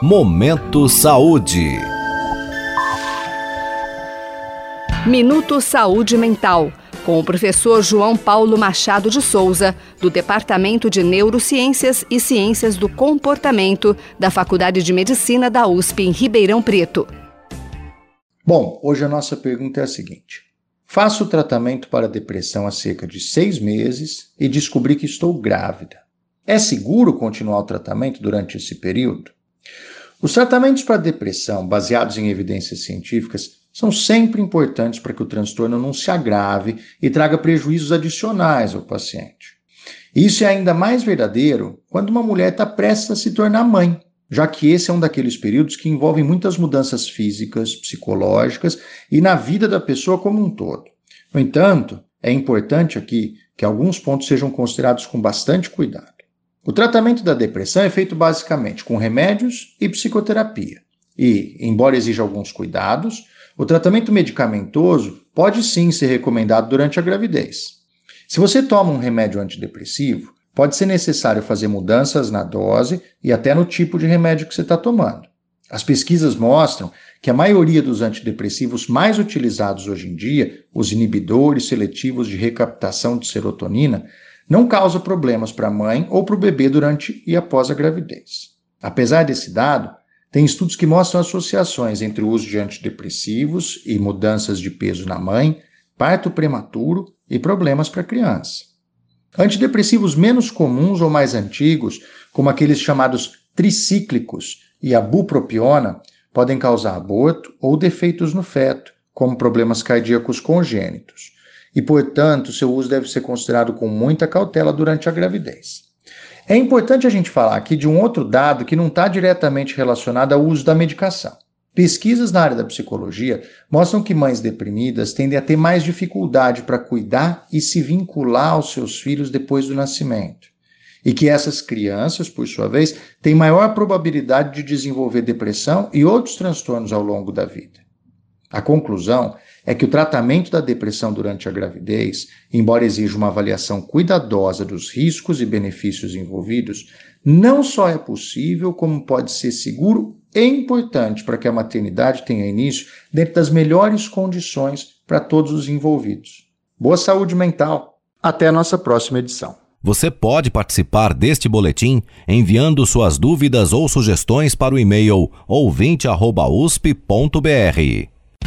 Momento Saúde. Minuto Saúde Mental, com o professor João Paulo Machado de Souza, do Departamento de Neurociências e Ciências do Comportamento da Faculdade de Medicina da USP em Ribeirão Preto. Bom, hoje a nossa pergunta é a seguinte. Faço o tratamento para depressão há cerca de seis meses e descobri que estou grávida. É seguro continuar o tratamento durante esse período? Os tratamentos para depressão, baseados em evidências científicas, são sempre importantes para que o transtorno não se agrave e traga prejuízos adicionais ao paciente. Isso é ainda mais verdadeiro quando uma mulher está prestes a se tornar mãe, já que esse é um daqueles períodos que envolvem muitas mudanças físicas, psicológicas e na vida da pessoa como um todo. No entanto, é importante aqui que alguns pontos sejam considerados com bastante cuidado. O tratamento da depressão é feito basicamente com remédios e psicoterapia. E, embora exija alguns cuidados, o tratamento medicamentoso pode sim ser recomendado durante a gravidez. Se você toma um remédio antidepressivo, pode ser necessário fazer mudanças na dose e até no tipo de remédio que você está tomando. As pesquisas mostram que a maioria dos antidepressivos mais utilizados hoje em dia, os inibidores seletivos de recaptação de serotonina, não causa problemas para a mãe ou para o bebê durante e após a gravidez. Apesar desse dado, tem estudos que mostram associações entre o uso de antidepressivos e mudanças de peso na mãe, parto prematuro e problemas para a criança. Antidepressivos menos comuns ou mais antigos, como aqueles chamados tricíclicos e a bupropiona, podem causar aborto ou defeitos no feto, como problemas cardíacos congênitos e, portanto, seu uso deve ser considerado com muita cautela durante a gravidez. É importante a gente falar aqui de um outro dado que não está diretamente relacionado ao uso da medicação. Pesquisas na área da psicologia mostram que mães deprimidas tendem a ter mais dificuldade para cuidar e se vincular aos seus filhos depois do nascimento. E que essas crianças, por sua vez, têm maior probabilidade de desenvolver depressão e outros transtornos ao longo da vida. A conclusão é que o tratamento da depressão durante a gravidez, embora exija uma avaliação cuidadosa dos riscos e benefícios envolvidos, não só é possível, como pode ser seguro e importante para que a maternidade tenha início dentro das melhores condições para todos os envolvidos. Boa saúde mental. Até a nossa próxima edição. Você pode participar deste boletim enviando suas dúvidas ou sugestões para o e-mail ouvinte@usp.br.